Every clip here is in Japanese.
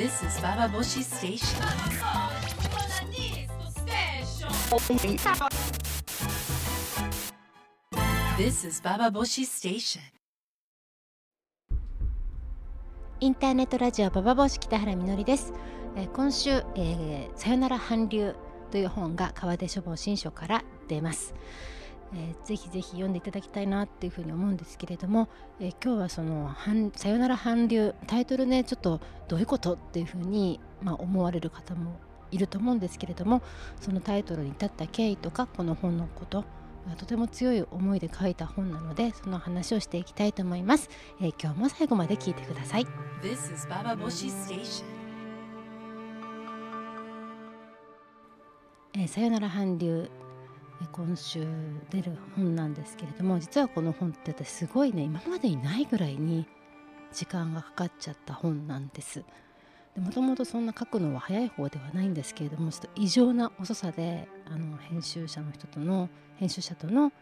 This is Bababoshi Station. This is Bababoshi Station. インターネットラジオババボシ北原みのりです、えー今週、えーさよなら韓流という本が川出書房新書から出ます、えーぜひぜひ読んでいただきたいなっていうふうに思うんですけれども、えー今日はその韓さよなら韓流タイトルねちょっとどういうことっていうふうに、まあ、思われる方もいると思うんですけれどもそのタイトルに至った経緯とかこの本のこととても強い思いで書いた本なのでその話をしていきたいと思います、えー今日も最後まで聞いてください。This is Bababoshi Station. えーさよなら韓流、えー今週出る本なんですけれども実はこの本ってすごいね今までにないぐらいに時間がかかっちゃった本なんです。もともとそんな書くのは早い方ではないんですけれどもちょっと異常な遅さであの編集者の人との編集者との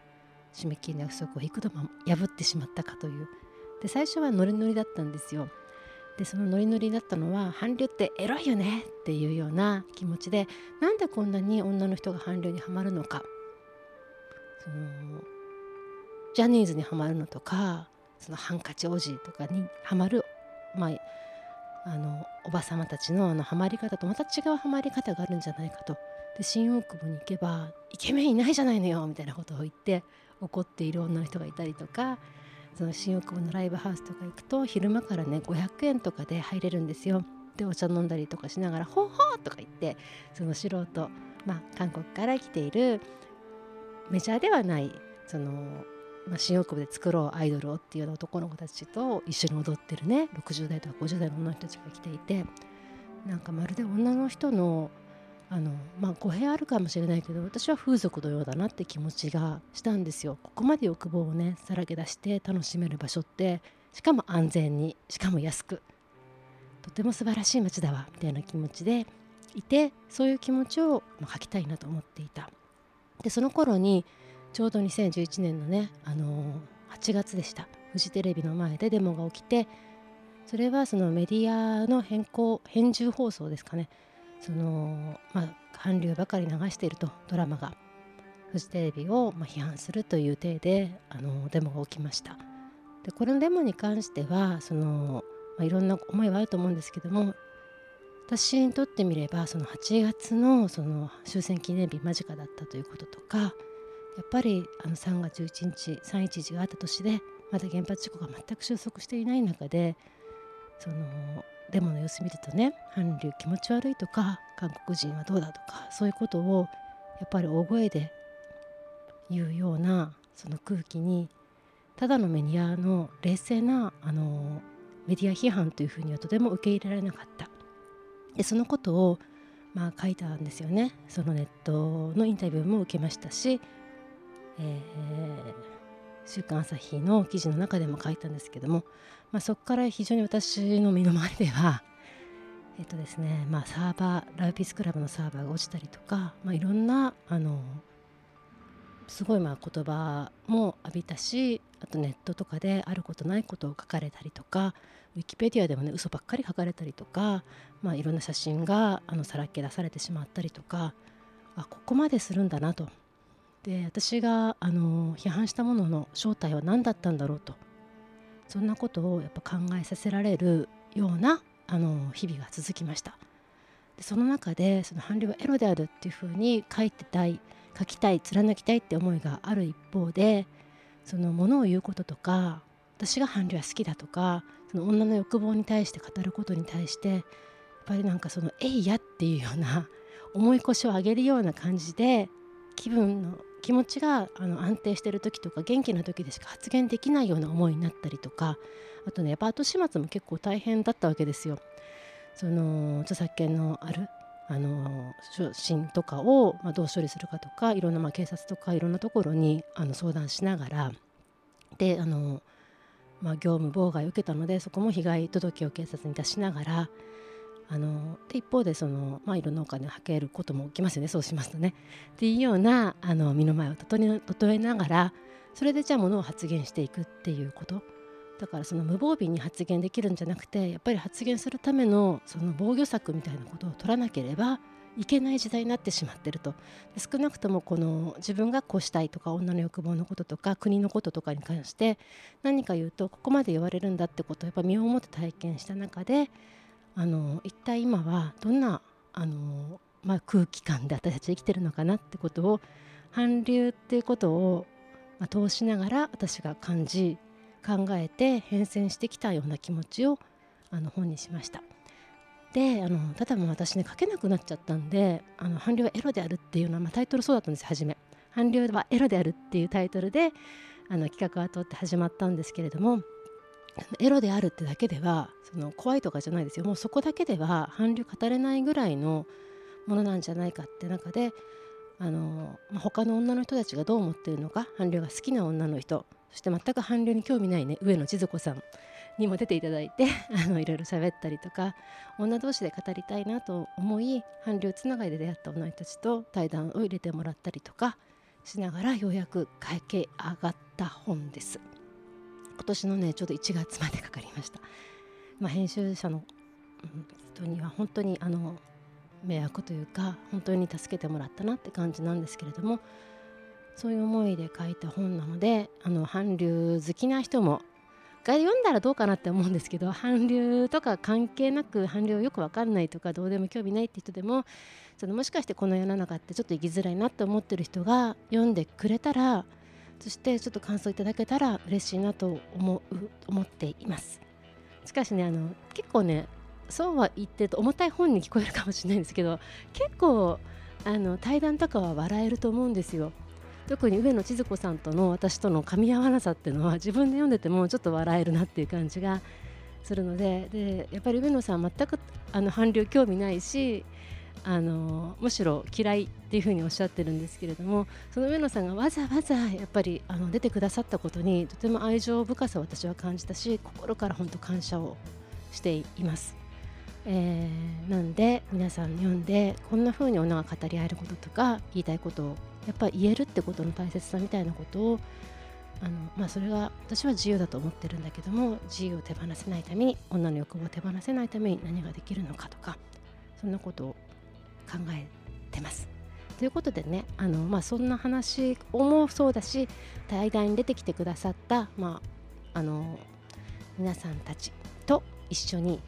締め切りの約束を幾度も破ってしまったかというで最初はノリノリだったんですよでそのノリノリだったのは韓流ってエロいよねっていうような気持ちでなんでこんなに女の人が韓流にはまるのかそのジャニーズにはまるのとかそのハンカチ王子とかにはまる、まあ、あのおば様たちのあのハマり方とまた違うハマり方があるんじゃないかとで新大久保に行けばイケメンいないじゃないのよみたいなことを言って怒っている女の人がいたりとかその新大久保のライブハウスとか行くと昼間からね500円とかで入れるんですよ。でお茶飲んだりとかしながら「ほうほう!」とか言ってその素人、まあ、韓国から来ているメジャーではないその、まあ、新大久保で作ろうアイドルをっていう男の子たちと一緒に踊ってるね60代とか50代の女の人たちが来ていてなんかまるで女の人のあの、まあ、語弊あるかもしれないけど私は風俗のようだなって気持ちがしたんですよ。ここまで欲望をねさらけ出して楽しめる場所ってしかも安全にしかも安くとても素晴らしい街だわみたいな気持ちでいてそういう気持ちを、まあ、書きたいなと思っていた。でその頃にちょうど2011年のね、あのー8月でした。フジテレビの前でデモが起きてそれはそのメディアの変更編集放送ですかね。そのまあ韓流ばかり流しているとドラマが。フジテレビをま批判するという体であのデモが起きました。でこのデモに関してはその、まあ、いろんな思いはあると思うんですけども私にとってみればその8月のその終戦記念日間近だったということとかやっぱりあの3月11日311があった年でまだ原発事故が全く収束していない中でそのデモの様子見るとね韓流気持ち悪いとか韓国人はどうだとかそういうことをやっぱり大声で言うようなその空気にただのメディアの冷静なあのメディア批判というふうにはとても受け入れられなかった。でそのことをまあ書いたんですよね。そのネットのインタビューも受けましたし、えー週刊朝日の記事の中でも書いたんですけども、まあ、そこから非常に私の身の回りでは えっとですねまあサーバーライピースクラブのサーバーが落ちたりとか、まあ、いろんなあのすごいまあ言葉も浴びたしあとネットとかであることないことを書かれたりとかウィキペディアでもね嘘ばっかり書かれたりとか、まあ、いろんな写真があのさらけ出されてしまったりとかあここまでするんだなと。で私があの批判したものの正体は何だったんだろうと。そんなことをやっぱ考えさせられるようなあの日々が続きました。でその中でその韓流はエロであるっていうふうに書いてたい書きたい貫きたいって思いがある一方でそのものを言うこととか私が韓流は好きだとかその女の欲望に対して語ることに対してやっぱりなんかその「えいや」っていうような重い腰を上げるような感じで気分の気持ちがあの安定してる時とか元気な時でしか発言できないような思いになったりとかあとねやっぱ後始末も結構大変だったわけですよ。その著作権のあるあの初心とかを、まあ、どう処理するかとかいろんな、まあ、警察とかいろんなところにあの相談しながらであの、まあ、業務妨害を受けたのでそこも被害届を警察に出しながらあので一方でその、まあ、いろんなお金をはけることも起きますよねそうしますとね。っていうようなあの身の前を整えながらそれでじゃあものを発言していくっていうことだからその無防備に発言できるんじゃなくてやっぱり発言するためのその防御策みたいなことを取らなければいけない時代になってしまってると少なくともこの自分がこうしたいとか女の欲望のこととか国のこととかに関して何か言うとここまで言われるんだってことをやっぱ身をもって体験した中であの一体今はどんなあの、まあ、空気感で私たち生きてるのかなってことを韓流っていうことを、まあ、通しながら私が感じ考えて変遷してきたような気持ちをあの本にしました。であのただもう私ね書けなくなっちゃったんで「あの韓流はエロである」っていうのは、まあ、タイトルそうだったんです初め。韓流はエロであるっていうタイトルであの企画は通って始まったんですけれどもエロであるってだけではその怖いとかじゃないですよもうそこだけでは韓流語れないぐらいのものなんじゃないかって中であの、まあ、他の女の人たちがどう思ってるのか韓流が好きな女の人そして全く韓流に興味ないね上野千鶴子さんにも出ていただいて あのいろいろ喋ったりとか女同士で語りたいなと思い韓流つながりで出会った女たちと対談を入れてもらったりとかしながらようやく書き上がった本です。今年のねちょうど1月までかかりました。まあ、編集者の人には本当にあの迷惑というか本当に助けてもらったなって感じなんですけれどもそういう思いで書いた本なのであの韓流好きな人もが読んだらどうかなって思うんですけど 韓流とか関係なく韓流よく分かんないとかどうでも興味ないって人でもそのもしかしてこの世の中ってちょっと生きづらいなって思ってる人が読んでくれたらそしてちょっと感想いただけたら嬉しいなと思う思っています。しかしねあの結構ねそうは言ってると重たい本に聞こえるかもしれないんですけど結構あの対談とかは笑えると思うんですよ。特に上野千鶴子さんとの私との噛み合わなさっていうのは自分で読んでてもちょっと笑えるなっていう感じがするのででやっぱり上野さん全くあの韓流興味ないしあのむしろ嫌いっていうふうにおっしゃってるんですけれどもその上野さんがわざわざやっぱりあの出てくださったことにとても愛情深さを私は感じたし心から本当感謝をしています。えー、なんで皆さん読んでこんな風に女が語り合えることとか言いたいことをやっぱ言えるってことの大切さみたいなことをあの、まあ、それが私は自由だと思ってるんだけども自由を手放せないために女の欲望を手放せないために何ができるのかとかそんなことを考えてます。ということでねあの、まあ、そんな話もそうだし対談に出てきてくださった、まあ、あの皆さんたちと一緒に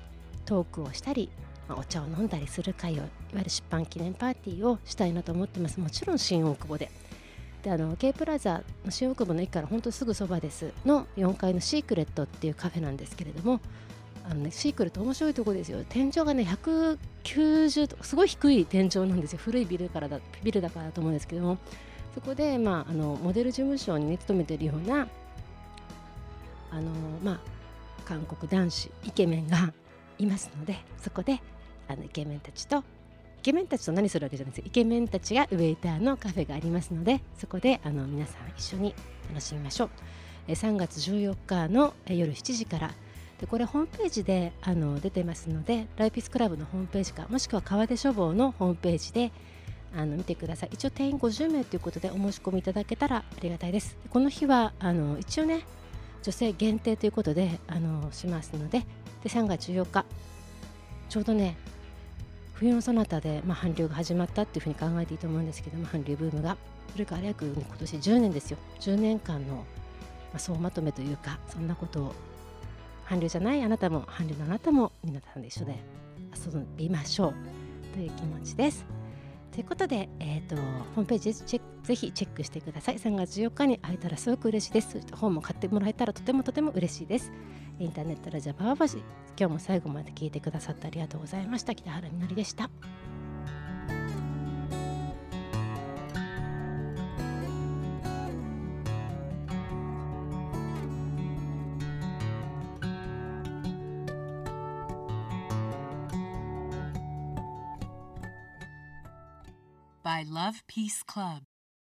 トークをしたり、まあ、お茶を飲んだりする会をいわゆる出版記念パーティーをしたいなと思ってます。もちろん新大久保で。であの K プラザの新大久保の駅から本当すぐそばです。の4階のシークレットっていうカフェなんですけれどもあの、ね、シークレット面白いとこですよ。天井がね190すごい低い天井なんですよ。古いビルからだビルだからだと思うんですけども。そこで、まあ、あのモデル事務所に、ね、勤めてるようなあの、まあ、韓国男子イケメンがいますのでそこであのイケメンたちとイケメンたちと何するわけじゃないですイケメンたちがウェイターのカフェがありますのでそこであの皆さん一緒に楽しみましょう。3月14日の夜7時から。でこれホームページであの出てますのでライピスクラブのホームページかもしくは川出書房のホームページであの見てください。一応定員50名ということでお申し込みいただけたらありがたいです。この日はあの一応ね女性限定ということであのしますのでで3月14日。ちょうどね冬のそなたで、まあ、韓流が始まったっていうふうに考えていいと思うんですけども韓流ブームがそれから約今年10年ですよ10年間の、まあ、総まとめというかそんなことを韓流じゃないあなたも韓流のあなたも皆さんで一緒で遊びましょうという気持ちです。ということで、えーと、ホームページチェぜひチェックしてください。3月14日に会えたらすごく嬉しいです。本も買ってもらえたらとてもとても嬉しいです。インターネットラジオパワーバシ今日も最後まで聞いてくださってありがとうございました。北原みのりでした。By Love Peace Club.